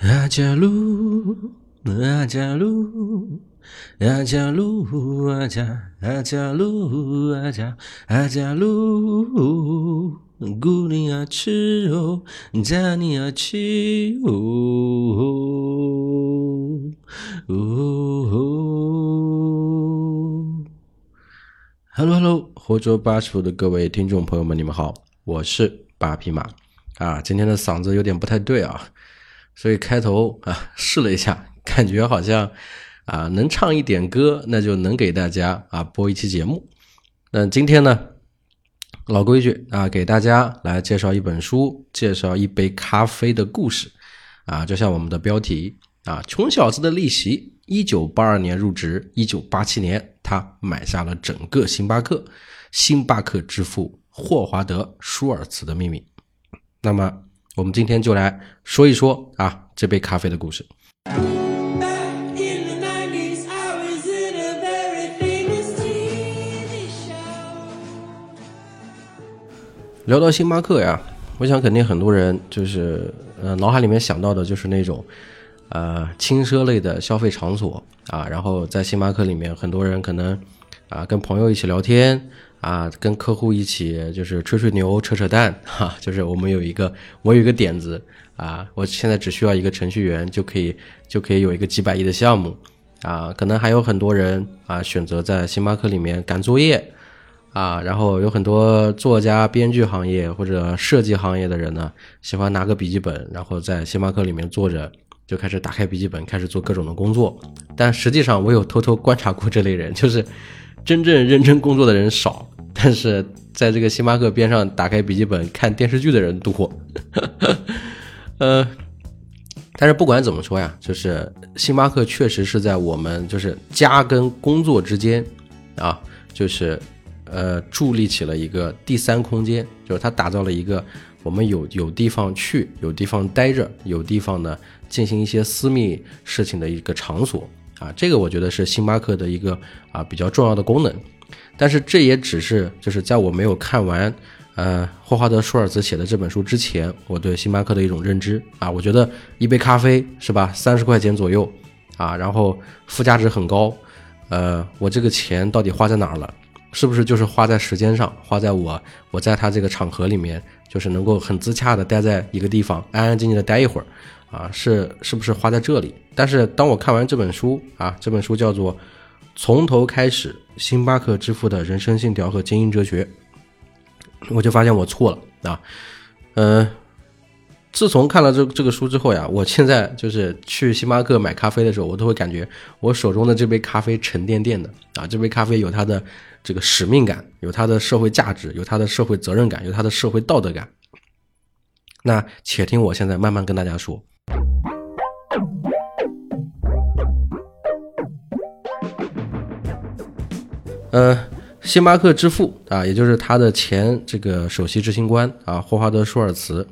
阿加鲁，阿加鲁，阿加鲁，阿加，阿加鲁，阿加，阿加鲁，古尼亚吃哦，加尼亚奇哦，哦。Hello，Hello，活捉八十的各位听众朋友们，你们好，我是八匹马啊，今天的嗓子有点不太对啊。所以开头啊试了一下，感觉好像啊能唱一点歌，那就能给大家啊播一期节目。那今天呢，老规矩啊，给大家来介绍一本书，介绍一杯咖啡的故事啊，就像我们的标题啊，穷小子的逆袭。一九八二年入职，一九八七年他买下了整个星巴克，星巴克之父霍华德·舒尔茨的秘密。那么。我们今天就来说一说啊这杯咖啡的故事。聊到星巴克呀，我想肯定很多人就是呃脑海里面想到的就是那种呃轻奢类的消费场所啊，然后在星巴克里面，很多人可能啊跟朋友一起聊天。啊，跟客户一起就是吹吹牛、扯扯淡，哈，就是我们有一个，我有一个点子啊，我现在只需要一个程序员就可以，就可以有一个几百亿的项目，啊，可能还有很多人啊选择在星巴克里面赶作业，啊，然后有很多作家、编剧行业或者设计行业的人呢，喜欢拿个笔记本，然后在星巴克里面坐着，就开始打开笔记本，开始做各种的工作。但实际上，我有偷偷观察过这类人，就是。真正认真工作的人少，但是在这个星巴克边上打开笔记本看电视剧的人多。呃，但是不管怎么说呀，就是星巴克确实是在我们就是家跟工作之间啊，就是呃筑立起了一个第三空间，就是它打造了一个我们有有地方去、有地方待着、有地方呢进行一些私密事情的一个场所。啊，这个我觉得是星巴克的一个啊比较重要的功能，但是这也只是就是在我没有看完呃霍华德舒尔茨写的这本书之前，我对星巴克的一种认知啊，我觉得一杯咖啡是吧，三十块钱左右啊，然后附加值很高，呃，我这个钱到底花在哪儿了？是不是就是花在时间上，花在我我在他这个场合里面，就是能够很自洽的待在一个地方，安安静静的待一会儿。啊，是是不是花在这里？但是当我看完这本书啊，这本书叫做《从头开始：星巴克之父的人生信条和经营哲学》，我就发现我错了啊。嗯，自从看了这这个书之后呀，我现在就是去星巴克买咖啡的时候，我都会感觉我手中的这杯咖啡沉甸甸的啊。这杯咖啡有它的这个使命感，有它的社会价值，有它的社会责任感，有它的社会道德感。那且听我现在慢慢跟大家说。呃，星巴克之父啊，也就是他的前这个首席执行官啊，霍华德舒尔茨，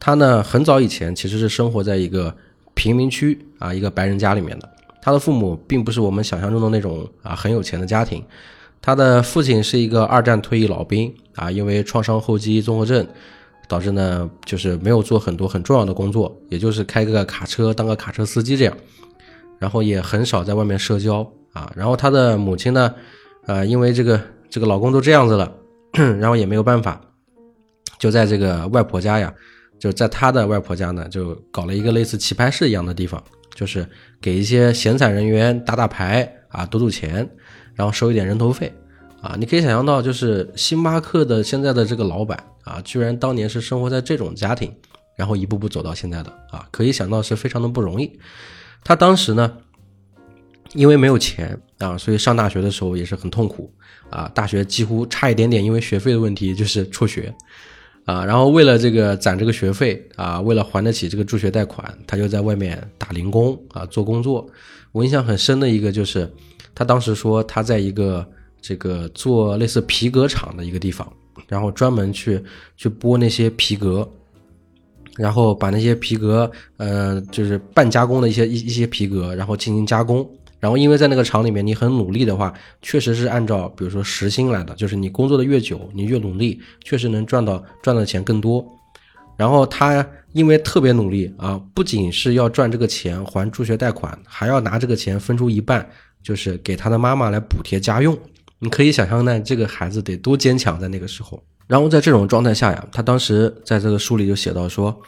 他呢很早以前其实是生活在一个贫民区啊，一个白人家里面的。他的父母并不是我们想象中的那种啊很有钱的家庭，他的父亲是一个二战退役老兵啊，因为创伤后记忆综合症。导致呢，就是没有做很多很重要的工作，也就是开个卡车当个卡车司机这样，然后也很少在外面社交啊。然后他的母亲呢，呃，因为这个这个老公都这样子了，然后也没有办法，就在这个外婆家呀，就在他的外婆家呢，就搞了一个类似棋牌室一样的地方，就是给一些闲散人员打打牌啊，赌赌钱，然后收一点人头费。啊，你可以想象到，就是星巴克的现在的这个老板啊，居然当年是生活在这种家庭，然后一步步走到现在的啊，可以想到是非常的不容易。他当时呢，因为没有钱啊，所以上大学的时候也是很痛苦啊，大学几乎差一点点，因为学费的问题就是辍学啊。然后为了这个攒这个学费啊，为了还得起这个助学贷款，他就在外面打零工啊，做工作。我印象很深的一个就是，他当时说他在一个。这个做类似皮革厂的一个地方，然后专门去去剥那些皮革，然后把那些皮革，呃，就是半加工的一些一一些皮革，然后进行加工。然后因为在那个厂里面，你很努力的话，确实是按照比如说时薪来的，就是你工作的越久，你越努力，确实能赚到赚的钱更多。然后他因为特别努力啊，不仅是要赚这个钱还助学贷款，还要拿这个钱分出一半，就是给他的妈妈来补贴家用。你可以想象，那这个孩子得多坚强，在那个时候。然后在这种状态下呀，他当时在这个书里就写到说，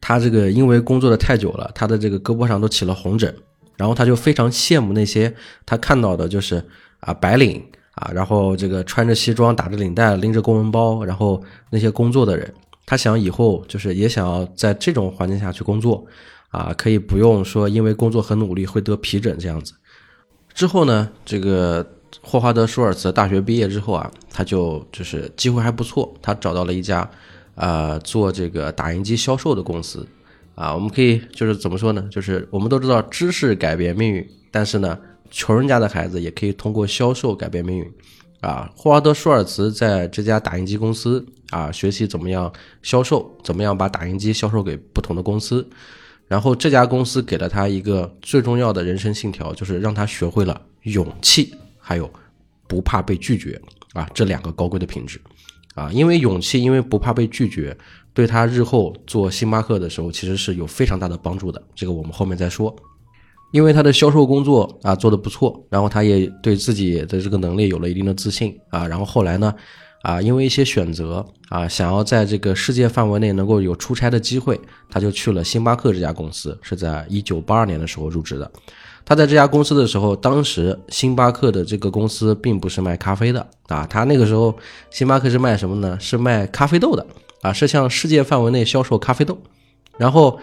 他这个因为工作的太久了，他的这个胳膊上都起了红疹，然后他就非常羡慕那些他看到的就是啊白领啊，然后这个穿着西装打着领带拎着公文包，然后那些工作的人。他想以后就是也想要在这种环境下去工作，啊，可以不用说因为工作很努力会得皮疹这样子。之后呢，这个霍华德舒尔茨大学毕业之后啊，他就就是机会还不错，他找到了一家，呃，做这个打印机销售的公司，啊，我们可以就是怎么说呢？就是我们都知道知识改变命运，但是呢，穷人家的孩子也可以通过销售改变命运。啊，霍华德·舒尔茨在这家打印机公司啊，学习怎么样销售，怎么样把打印机销售给不同的公司。然后这家公司给了他一个最重要的人生信条，就是让他学会了勇气，还有不怕被拒绝啊这两个高贵的品质。啊，因为勇气，因为不怕被拒绝，对他日后做星巴克的时候其实是有非常大的帮助的。这个我们后面再说。因为他的销售工作啊做得不错，然后他也对自己的这个能力有了一定的自信啊，然后后来呢，啊因为一些选择啊，想要在这个世界范围内能够有出差的机会，他就去了星巴克这家公司，是在一九八二年的时候入职的。他在这家公司的时候，当时星巴克的这个公司并不是卖咖啡的啊，他那个时候星巴克是卖什么呢？是卖咖啡豆的啊，是向世界范围内销售咖啡豆，然后。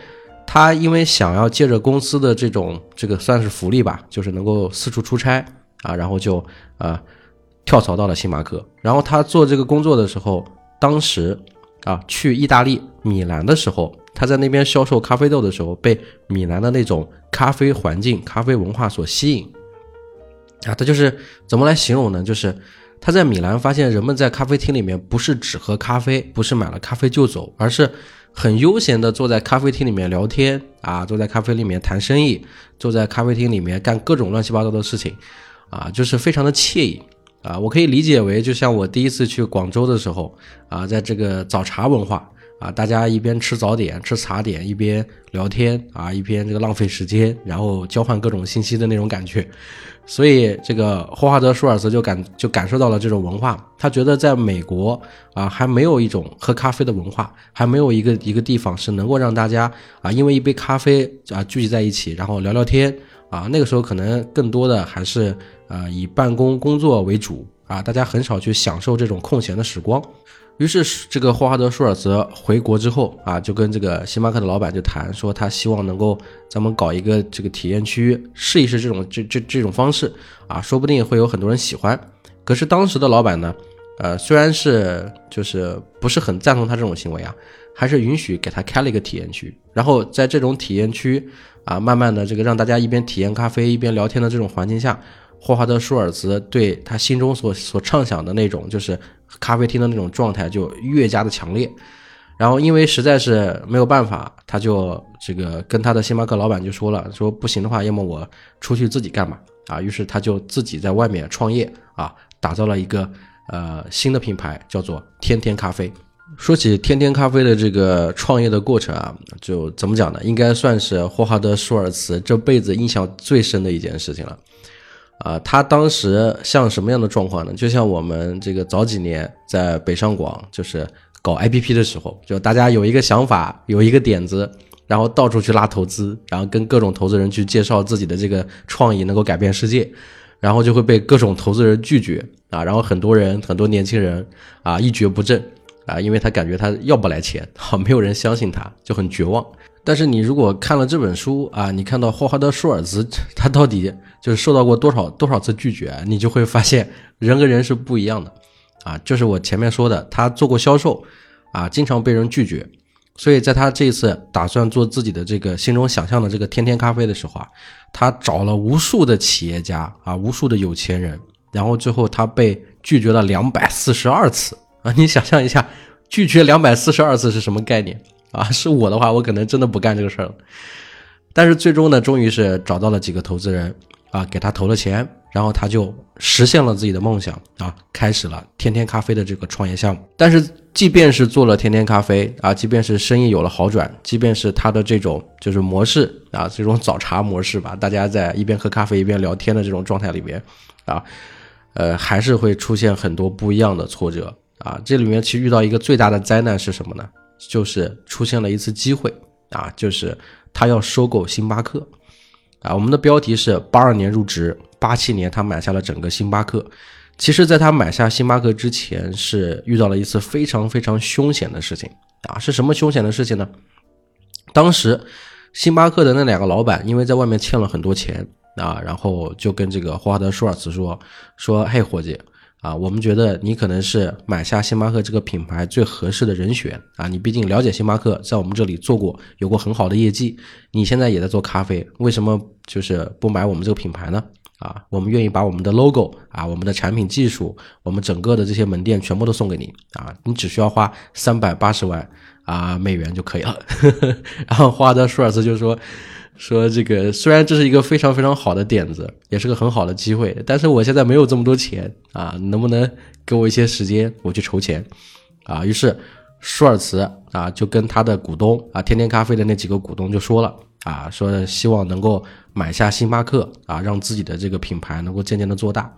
他因为想要借着公司的这种这个算是福利吧，就是能够四处出差啊，然后就啊跳槽到了星巴克。然后他做这个工作的时候，当时啊去意大利米兰的时候，他在那边销售咖啡豆的时候，被米兰的那种咖啡环境、咖啡文化所吸引啊。他就是怎么来形容呢？就是他在米兰发现人们在咖啡厅里面不是只喝咖啡，不是买了咖啡就走，而是。很悠闲的坐在咖啡厅里面聊天啊，坐在咖啡里面谈生意，坐在咖啡厅里面干各种乱七八糟的事情，啊，就是非常的惬意啊。我可以理解为，就像我第一次去广州的时候啊，在这个早茶文化啊，大家一边吃早点、吃茶点，一边聊天啊，一边这个浪费时间，然后交换各种信息的那种感觉。所以，这个霍华德·舒尔茨就感就感受到了这种文化。他觉得在美国啊，还没有一种喝咖啡的文化，还没有一个一个地方是能够让大家啊，因为一杯咖啡啊聚集在一起，然后聊聊天啊。那个时候可能更多的还是啊以办公工作为主啊，大家很少去享受这种空闲的时光。于是，这个霍华德·舒尔茨回国之后啊，就跟这个星巴克的老板就谈说，他希望能够咱们搞一个这个体验区，试一试这种这这这种方式啊，说不定会有很多人喜欢。可是当时的老板呢，呃，虽然是就是不是很赞同他这种行为啊，还是允许给他开了一个体验区。然后在这种体验区啊，慢慢的这个让大家一边体验咖啡一边聊天的这种环境下。霍华德·舒尔茨对他心中所所畅想的那种，就是咖啡厅的那种状态，就越加的强烈。然后，因为实在是没有办法，他就这个跟他的星巴克老板就说了，说不行的话，要么我出去自己干吧。啊，于是他就自己在外面创业啊，打造了一个呃新的品牌，叫做天天咖啡。说起天天咖啡的这个创业的过程啊，就怎么讲呢？应该算是霍华德·舒尔茨这辈子印象最深的一件事情了。啊，他当时像什么样的状况呢？就像我们这个早几年在北上广就是搞 APP 的时候，就大家有一个想法，有一个点子，然后到处去拉投资，然后跟各种投资人去介绍自己的这个创意能够改变世界，然后就会被各种投资人拒绝啊，然后很多人很多年轻人啊一蹶不振啊，因为他感觉他要不来钱，好 没有人相信他，就很绝望。但是你如果看了这本书啊，你看到霍华德·舒尔茨 他到底就是受到过多少多少次拒绝，你就会发现人跟人是不一样的啊。就是我前面说的，他做过销售啊，经常被人拒绝，所以在他这一次打算做自己的这个心中想象的这个天天咖啡的时候啊，他找了无数的企业家啊，无数的有钱人，然后最后他被拒绝了两百四十二次啊。你想象一下，拒绝两百四十二次是什么概念？啊，是我的话，我可能真的不干这个事儿了。但是最终呢，终于是找到了几个投资人啊，给他投了钱然后他就实现了自己的梦想啊，开始了天天咖啡的这个创业项目。但是，即便是做了天天咖啡啊，即便是生意有了好转，即便是他的这种就是模式啊，这种早茶模式吧，大家在一边喝咖啡一边聊天的这种状态里面啊，呃，还是会出现很多不一样的挫折啊。这里面其实遇到一个最大的灾难是什么呢？就是出现了一次机会啊，就是他要收购星巴克。啊，我们的标题是八二年入职，八七年他买下了整个星巴克。其实，在他买下星巴克之前，是遇到了一次非常非常凶险的事情啊！是什么凶险的事情呢？当时，星巴克的那两个老板因为在外面欠了很多钱啊，然后就跟这个霍华德·舒尔茨说：“说，嘿，伙计。”啊，我们觉得你可能是买下星巴克这个品牌最合适的人选啊！你毕竟了解星巴克，在我们这里做过，有过很好的业绩。你现在也在做咖啡，为什么就是不买我们这个品牌呢？啊，我们愿意把我们的 logo 啊，我们的产品技术，我们整个的这些门店全部都送给你啊！你只需要花三百八十万啊美元就可以了。然后华德·舒尔茨就说。说这个虽然这是一个非常非常好的点子，也是个很好的机会，但是我现在没有这么多钱啊，能不能给我一些时间，我去筹钱啊？于是舒尔茨啊就跟他的股东啊，天天咖啡的那几个股东就说了啊，说希望能够买下星巴克啊，让自己的这个品牌能够渐渐的做大。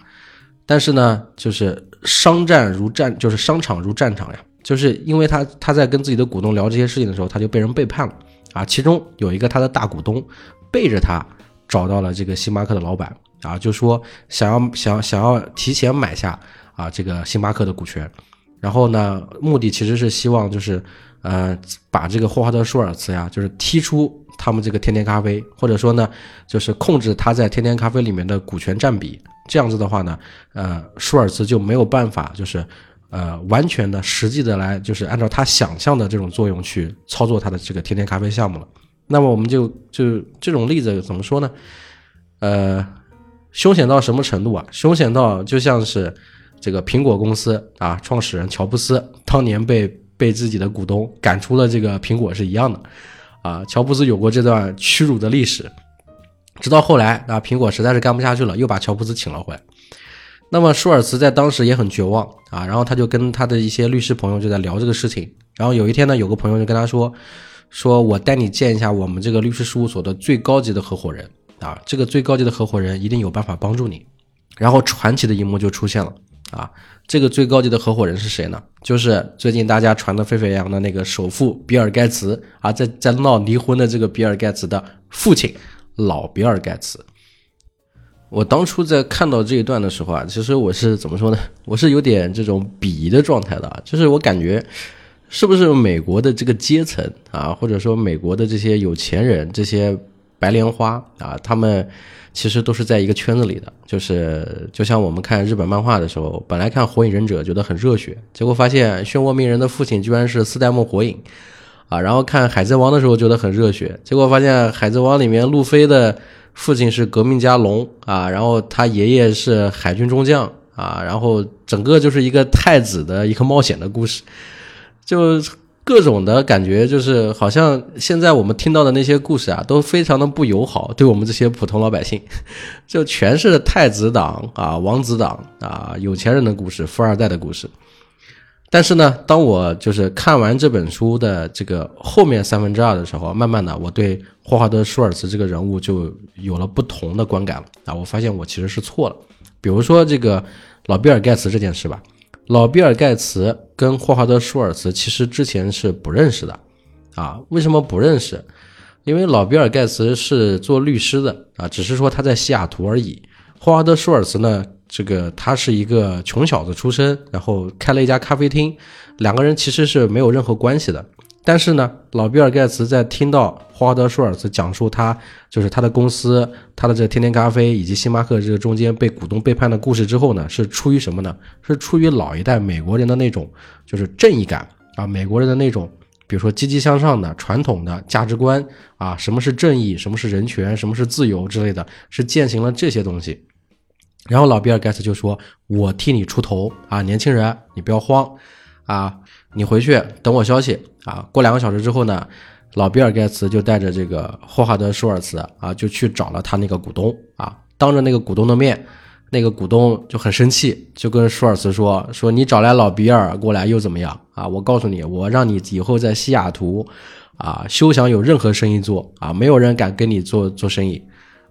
但是呢，就是商战如战，就是商场如战场呀，就是因为他他在跟自己的股东聊这些事情的时候，他就被人背叛了。啊，其中有一个他的大股东背着他找到了这个星巴克的老板啊，就说想要想想要提前买下啊这个星巴克的股权，然后呢，目的其实是希望就是呃把这个霍华德舒尔茨呀，就是踢出他们这个天天咖啡，或者说呢，就是控制他在天天咖啡里面的股权占比，这样子的话呢，呃，舒尔茨就没有办法就是。呃，完全的、实际的来，就是按照他想象的这种作用去操作他的这个天天咖啡项目了。那么我们就就这种例子怎么说呢？呃，凶险到什么程度啊？凶险到就像是这个苹果公司啊，创始人乔布斯当年被被自己的股东赶出了这个苹果是一样的啊。乔布斯有过这段屈辱的历史，直到后来啊，苹果实在是干不下去了，又把乔布斯请了回来。那么舒尔茨在当时也很绝望啊，然后他就跟他的一些律师朋友就在聊这个事情。然后有一天呢，有个朋友就跟他说：“说我带你见一下我们这个律师事务所的最高级的合伙人啊，这个最高级的合伙人一定有办法帮助你。”然后传奇的一幕就出现了啊，这个最高级的合伙人是谁呢？就是最近大家传得沸沸扬扬的那个首富比尔盖茨啊，在在闹离婚的这个比尔盖茨的父亲老比尔盖茨。我当初在看到这一段的时候啊，其实我是怎么说呢？我是有点这种鄙夷的状态的，就是我感觉，是不是美国的这个阶层啊，或者说美国的这些有钱人、这些白莲花啊，他们其实都是在一个圈子里的。就是就像我们看日本漫画的时候，本来看《火影忍者》觉得很热血，结果发现漩涡鸣人的父亲居然是四代目火影啊，然后看《海贼王》的时候觉得很热血，结果发现《海贼王》里面路飞的。父亲是革命家龙啊，然后他爷爷是海军中将啊，然后整个就是一个太子的一个冒险的故事，就各种的感觉，就是好像现在我们听到的那些故事啊，都非常的不友好，对我们这些普通老百姓，就全是太子党啊、王子党啊、有钱人的故事、富二代的故事。但是呢，当我就是看完这本书的这个后面三分之二的时候，慢慢的我对霍华德·舒尔茨这个人物就有了不同的观感了啊！我发现我其实是错了。比如说这个老比尔盖茨这件事吧，老比尔盖茨跟霍华德·舒尔茨其实之前是不认识的啊。为什么不认识？因为老比尔盖茨是做律师的啊，只是说他在西雅图而已。霍华德·舒尔茨呢？这个他是一个穷小子出身，然后开了一家咖啡厅，两个人其实是没有任何关系的。但是呢，老比尔盖茨在听到霍华德·舒尔茨讲述他就是他的公司、他的这天天咖啡以及星巴克这个中间被股东背叛的故事之后呢，是出于什么呢？是出于老一代美国人的那种就是正义感啊，美国人的那种比如说积极向上的传统的价值观啊，什么是正义，什么是人权，什么是自由之类的，是践行了这些东西。然后老比尔盖茨就说：“我替你出头啊，年轻人，你不要慌啊，你回去等我消息啊。过两个小时之后呢，老比尔盖茨就带着这个霍华德舒尔茨啊，就去找了他那个股东啊，当着那个股东的面那个股东就很生气，就跟舒尔茨说：“说你找来老比尔过来又怎么样啊？我告诉你，我让你以后在西雅图，啊，休想有任何生意做啊！没有人敢跟你做做生意，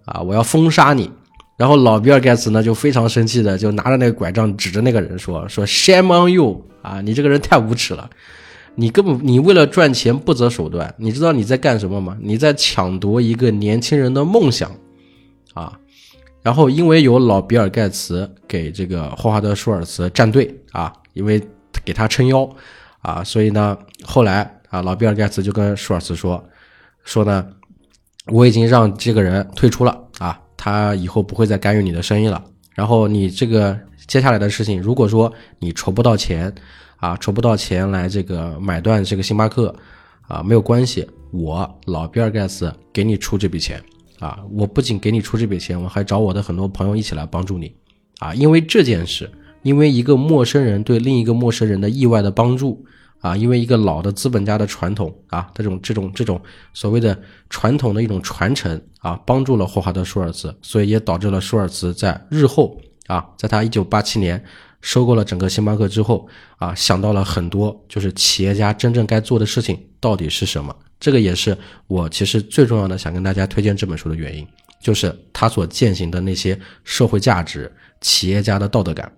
啊，我要封杀你。”然后老比尔盖茨呢就非常生气的就拿着那个拐杖指着那个人说：“说 Shame on you 啊！你这个人太无耻了，你根本你为了赚钱不择手段，你知道你在干什么吗？你在抢夺一个年轻人的梦想，啊！”然后，因为有老比尔盖茨给这个霍华德舒尔茨站队啊，因为给他撑腰啊，所以呢，后来啊，老比尔盖茨就跟舒尔茨说，说呢，我已经让这个人退出了，他以后不会再干预你的生意了。然后你这个接下来的事情，如果说你筹不到钱啊，筹不到钱来这个买断这个星巴克啊，没有关系，我老比尔盖茨给你出这笔钱。啊！我不仅给你出这笔钱，我还找我的很多朋友一起来帮助你，啊！因为这件事，因为一个陌生人对另一个陌生人的意外的帮助，啊！因为一个老的资本家的传统，啊，这种这种这种所谓的传统的一种传承，啊，帮助了霍华德舒尔茨，所以也导致了舒尔茨在日后，啊，在他一九八七年收购了整个星巴克之后，啊，想到了很多，就是企业家真正该做的事情到底是什么。这个也是我其实最重要的想跟大家推荐这本书的原因，就是他所践行的那些社会价值、企业家的道德感。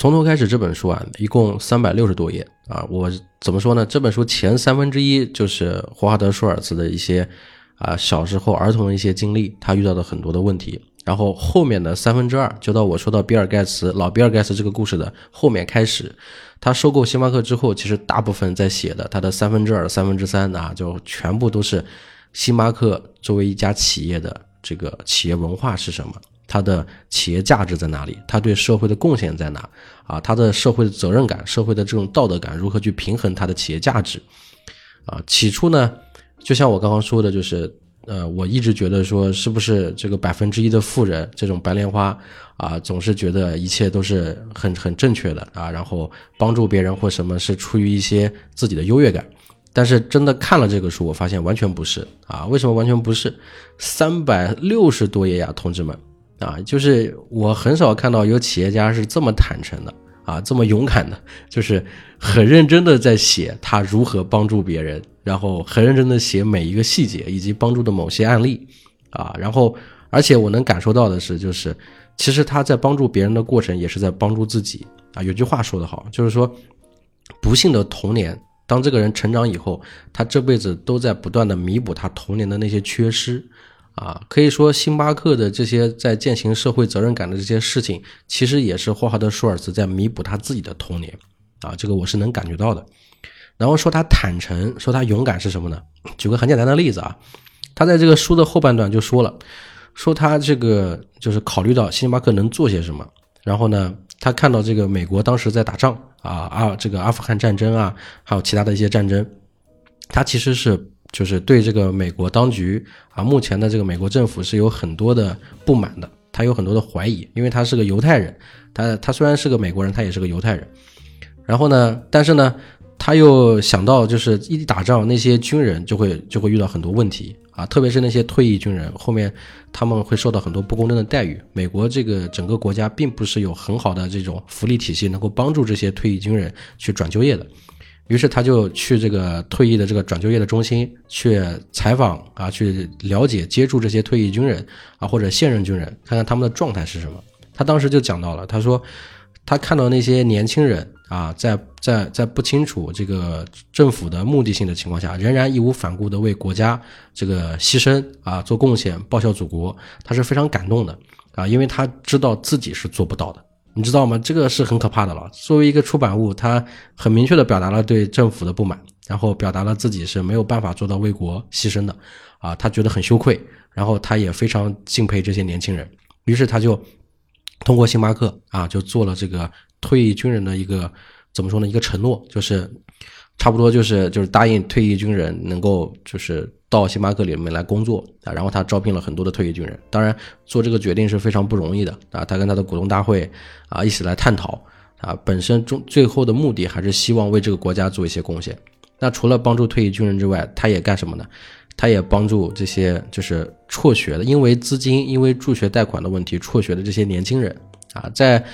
从头开始，这本书啊，一共三百六十多页啊。我怎么说呢？这本书前三分之一就是霍华德·舒尔茨的一些啊小时候儿童的一些经历，他遇到的很多的问题。然后后面的三分之二，就到我说到比尔盖茨老比尔盖茨这个故事的后面开始。他收购星巴克之后，其实大部分在写的他的三分之二、三分之三啊，就全部都是星巴克作为一家企业的这个企业文化是什么，他的企业价值在哪里，他对社会的贡献在哪啊，他的社会的责任感、社会的这种道德感如何去平衡他的企业价值啊？起初呢，就像我刚刚说的，就是。呃，我一直觉得说，是不是这个百分之一的富人，这种白莲花啊，总是觉得一切都是很很正确的啊，然后帮助别人或什么是出于一些自己的优越感。但是真的看了这个书，我发现完全不是啊。为什么完全不是？三百六十多页呀，同志们啊，就是我很少看到有企业家是这么坦诚的啊，这么勇敢的，就是很认真的在写他如何帮助别人。然后很认真的写每一个细节以及帮助的某些案例，啊，然后而且我能感受到的是，就是其实他在帮助别人的过程也是在帮助自己啊。有句话说得好，就是说，不幸的童年，当这个人成长以后，他这辈子都在不断的弥补他童年的那些缺失，啊，可以说星巴克的这些在践行社会责任感的这些事情，其实也是霍华德舒尔茨在弥补他自己的童年，啊，这个我是能感觉到的。然后说他坦诚，说他勇敢是什么呢？举个很简单的例子啊，他在这个书的后半段就说了，说他这个就是考虑到星巴克能做些什么，然后呢，他看到这个美国当时在打仗啊啊，这个阿富汗战争啊，还有其他的一些战争，他其实是就是对这个美国当局啊，目前的这个美国政府是有很多的不满的，他有很多的怀疑，因为他是个犹太人，他他虽然是个美国人，他也是个犹太人，然后呢，但是呢。他又想到，就是一打仗，那些军人就会就会遇到很多问题啊，特别是那些退役军人，后面他们会受到很多不公正的待遇。美国这个整个国家并不是有很好的这种福利体系，能够帮助这些退役军人去转就业的。于是他就去这个退役的这个转就业的中心去采访啊，去了解接触这些退役军人啊或者现任军人，看看他们的状态是什么。他当时就讲到了，他说他看到那些年轻人。啊，在在在不清楚这个政府的目的性的情况下，仍然义无反顾的为国家这个牺牲啊做贡献报效祖国，他是非常感动的啊，因为他知道自己是做不到的，你知道吗？这个是很可怕的了。作为一个出版物，他很明确的表达了对政府的不满，然后表达了自己是没有办法做到为国牺牲的啊，他觉得很羞愧，然后他也非常敬佩这些年轻人，于是他就通过星巴克啊，就做了这个。退役军人的一个怎么说呢？一个承诺就是，差不多就是就是答应退役军人能够就是到星巴克里面来工作啊。然后他招聘了很多的退役军人，当然做这个决定是非常不容易的啊。他跟他的股东大会啊一起来探讨啊，本身中最后的目的还是希望为这个国家做一些贡献。那除了帮助退役军人之外，他也干什么呢？他也帮助这些就是辍学的，因为资金、因为助学贷款的问题辍学的这些年轻人啊，在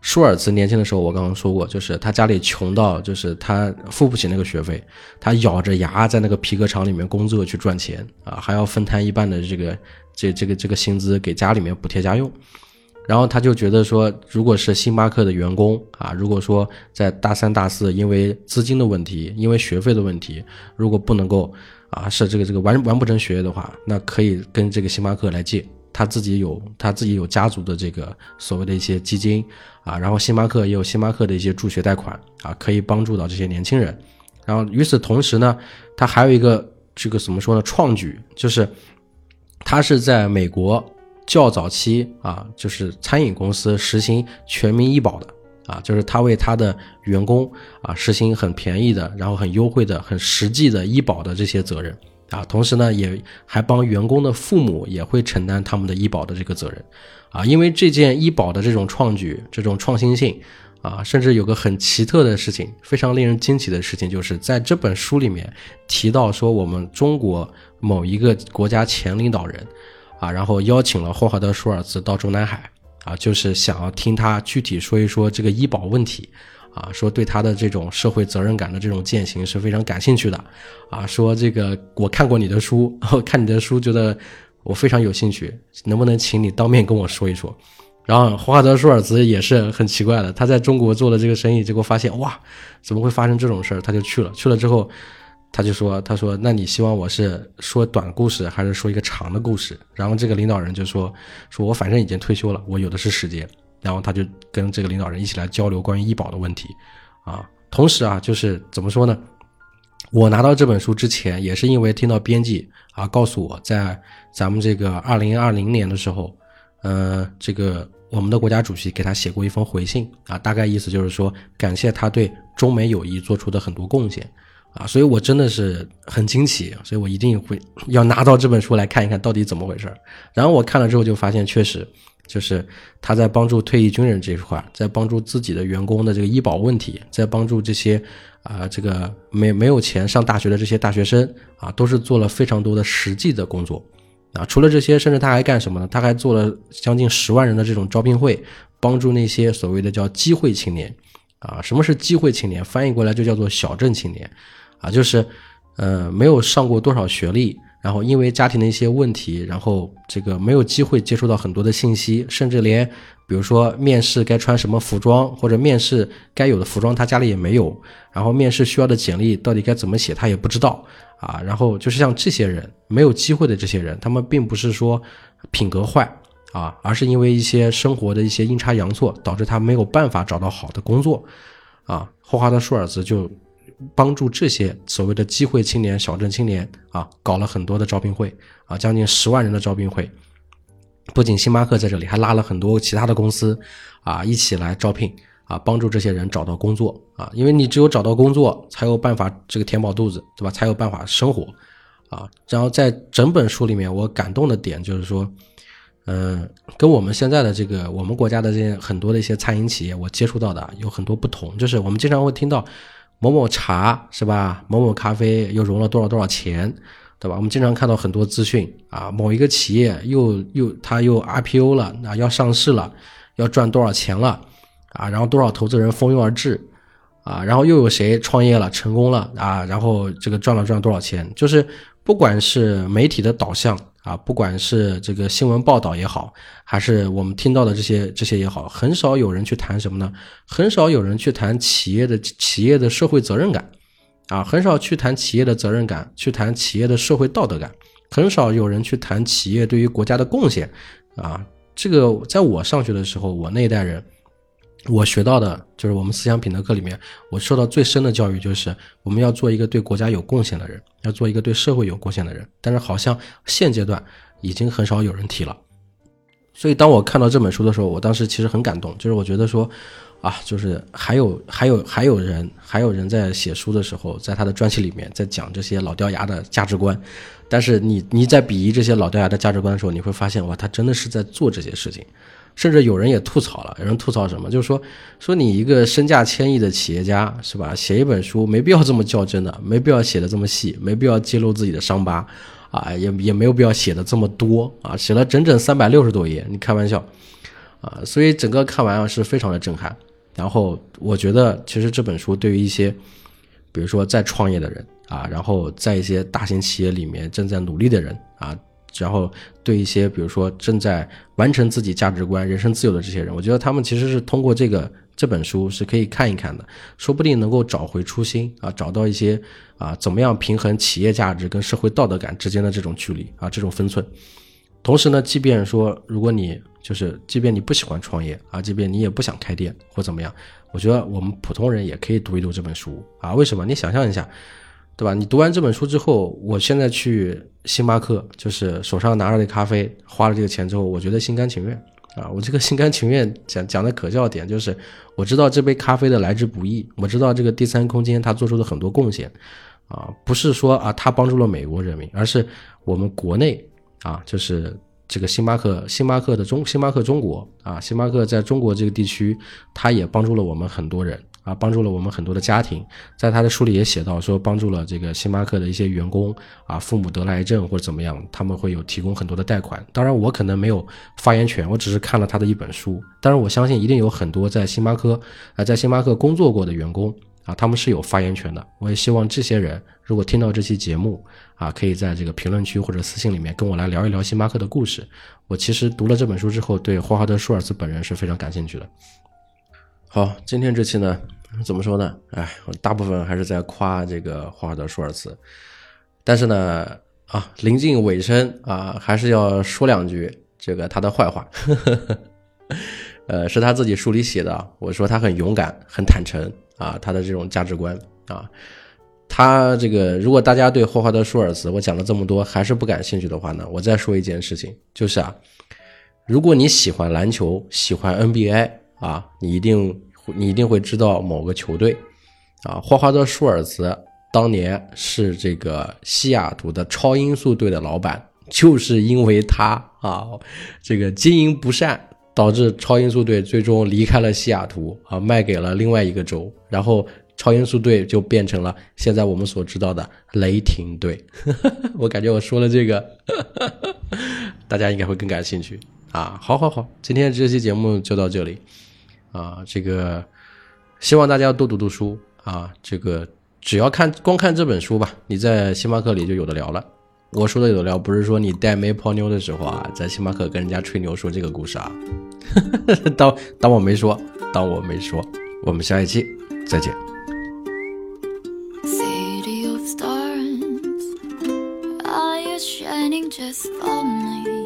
舒尔茨年轻的时候，我刚刚说过，就是他家里穷到就是他付不起那个学费，他咬着牙在那个皮革厂里面工作去赚钱啊，还要分摊一半的这个这这个这个薪资给家里面补贴家用。然后他就觉得说，如果是星巴克的员工啊，如果说在大三、大四因为资金的问题、因为学费的问题，如果不能够啊是这个这个完完不成学业的话，那可以跟这个星巴克来借，他自己有他自己有家族的这个所谓的一些基金啊，然后星巴克也有星巴克的一些助学贷款啊，可以帮助到这些年轻人。然后与此同时呢，他还有一个这个怎么说呢？创举就是他是在美国。较早期啊，就是餐饮公司实行全民医保的啊，就是他为他的员工啊实行很便宜的，然后很优惠的、很实际的医保的这些责任啊，同时呢，也还帮员工的父母也会承担他们的医保的这个责任啊，因为这件医保的这种创举、这种创新性啊，甚至有个很奇特的事情，非常令人惊奇的事情，就是在这本书里面提到说，我们中国某一个国家前领导人。啊，然后邀请了霍华德·舒尔茨到中南海，啊，就是想要听他具体说一说这个医保问题，啊，说对他的这种社会责任感的这种践行是非常感兴趣的，啊，说这个我看过你的书，看你的书觉得我非常有兴趣，能不能请你当面跟我说一说？然后霍华德·舒尔茨也是很奇怪的，他在中国做了这个生意，结果发现哇，怎么会发生这种事儿？他就去了，去了之后。他就说：“他说，那你希望我是说短故事，还是说一个长的故事？”然后这个领导人就说：“说我反正已经退休了，我有的是时间。”然后他就跟这个领导人一起来交流关于医保的问题，啊，同时啊，就是怎么说呢？我拿到这本书之前，也是因为听到编辑啊告诉我在咱们这个二零二零年的时候，呃，这个我们的国家主席给他写过一封回信啊，大概意思就是说感谢他对中美友谊做出的很多贡献。啊，所以我真的是很惊奇，所以我一定会要拿到这本书来看一看到底怎么回事然后我看了之后就发现，确实就是他在帮助退役军人这一块，在帮助自己的员工的这个医保问题，在帮助这些啊这个没没有钱上大学的这些大学生啊，都是做了非常多的实际的工作啊。除了这些，甚至他还干什么呢？他还做了将近十万人的这种招聘会，帮助那些所谓的叫机会青年啊。什么是机会青年？翻译过来就叫做小镇青年。啊，就是，呃，没有上过多少学历，然后因为家庭的一些问题，然后这个没有机会接触到很多的信息，甚至连比如说面试该穿什么服装，或者面试该有的服装他家里也没有，然后面试需要的简历到底该怎么写他也不知道啊。然后就是像这些人没有机会的这些人，他们并不是说品格坏啊，而是因为一些生活的一些阴差阳错，导致他没有办法找到好的工作啊。霍华德·舒尔茨就。帮助这些所谓的机会青年、小镇青年啊，搞了很多的招聘会啊，将近十万人的招聘会。不仅星巴克在这里，还拉了很多其他的公司啊，一起来招聘啊，帮助这些人找到工作啊。因为你只有找到工作，才有办法这个填饱肚子，对吧？才有办法生活啊。然后在整本书里面，我感动的点就是说，嗯，跟我们现在的这个我们国家的这些很多的一些餐饮企业，我接触到的有很多不同，就是我们经常会听到。某某茶是吧？某某咖啡又融了多少多少钱，对吧？我们经常看到很多资讯啊，某一个企业又又他又 IPO 了啊，要上市了，要赚多少钱了啊？然后多少投资人蜂拥而至啊？然后又有谁创业了成功了啊？然后这个赚了赚了多少钱？就是不管是媒体的导向。啊，不管是这个新闻报道也好，还是我们听到的这些这些也好，很少有人去谈什么呢？很少有人去谈企业的企业的社会责任感，啊，很少去谈企业的责任感，去谈企业的社会道德感，很少有人去谈企业对于国家的贡献，啊，这个在我上学的时候，我那一代人。我学到的就是我们思想品德课里面，我受到最深的教育就是我们要做一个对国家有贡献的人，要做一个对社会有贡献的人。但是好像现阶段已经很少有人提了。所以当我看到这本书的时候，我当时其实很感动，就是我觉得说，啊，就是还有还有还有人还有人在写书的时候，在他的专辑里面在讲这些老掉牙的价值观，但是你你在鄙夷这些老掉牙的价值观的时候，你会发现哇，他真的是在做这些事情。甚至有人也吐槽了，有人吐槽什么？就是说，说你一个身价千亿的企业家，是吧？写一本书没必要这么较真的，没必要写的这么细，没必要揭露自己的伤疤，啊，也也没有必要写的这么多啊，写了整整三百六十多页，你开玩笑啊，所以整个看完啊是非常的震撼。然后我觉得，其实这本书对于一些，比如说在创业的人啊，然后在一些大型企业里面正在努力的人啊，然后对一些比如说正在完成自己价值观、人生自由的这些人，我觉得他们其实是通过这个这本书是可以看一看的，说不定能够找回初心啊，找到一些啊怎么样平衡企业价值跟社会道德感之间的这种距离啊，这种分寸。同时呢，即便说如果你就是，即便你不喜欢创业啊，即便你也不想开店或怎么样，我觉得我们普通人也可以读一读这本书啊。为什么？你想象一下，对吧？你读完这本书之后，我现在去星巴克，就是手上拿着这咖啡，花了这个钱之后，我觉得心甘情愿啊。我这个心甘情愿讲讲的可笑点就是，我知道这杯咖啡的来之不易，我知道这个第三空间它做出的很多贡献啊，不是说啊它帮助了美国人民，而是我们国内啊，就是。这个星巴克，星巴克的中，星巴克中国啊，星巴克在中国这个地区，它也帮助了我们很多人啊，帮助了我们很多的家庭。在他的书里也写到，说帮助了这个星巴克的一些员工啊，父母得了癌症或者怎么样，他们会有提供很多的贷款。当然，我可能没有发言权，我只是看了他的一本书。但是我相信，一定有很多在星巴克啊，在星巴克工作过的员工。啊，他们是有发言权的。我也希望这些人如果听到这期节目啊，可以在这个评论区或者私信里面跟我来聊一聊星巴克的故事。我其实读了这本书之后，对霍华德·舒尔茨本人是非常感兴趣的。好，今天这期呢，怎么说呢？哎，我大部分还是在夸这个霍华德·舒尔茨，但是呢，啊，临近尾声啊，还是要说两句这个他的坏话。呵 呵呃，是他自己书里写的，我说他很勇敢，很坦诚。啊，他的这种价值观啊，他这个如果大家对霍华德·舒尔茨我讲了这么多还是不感兴趣的话呢，我再说一件事情，就是啊，如果你喜欢篮球，喜欢 NBA 啊，你一定你一定会知道某个球队啊，霍华德·舒尔茨当年是这个西雅图的超音速队的老板，就是因为他啊，这个经营不善。导致超音速队最终离开了西雅图啊，卖给了另外一个州，然后超音速队就变成了现在我们所知道的雷霆队。我感觉我说了这个，大家应该会更感兴趣啊！好好好，今天这期节目就到这里啊，这个希望大家多读读书啊，这个只要看光看这本书吧，你在星巴克里就有的聊了。我说的有的聊，不是说你带妹泡妞的时候啊，在星巴克跟人家吹牛说这个故事啊，当当我没说，当我没说，我们下一期再见。from the first embrace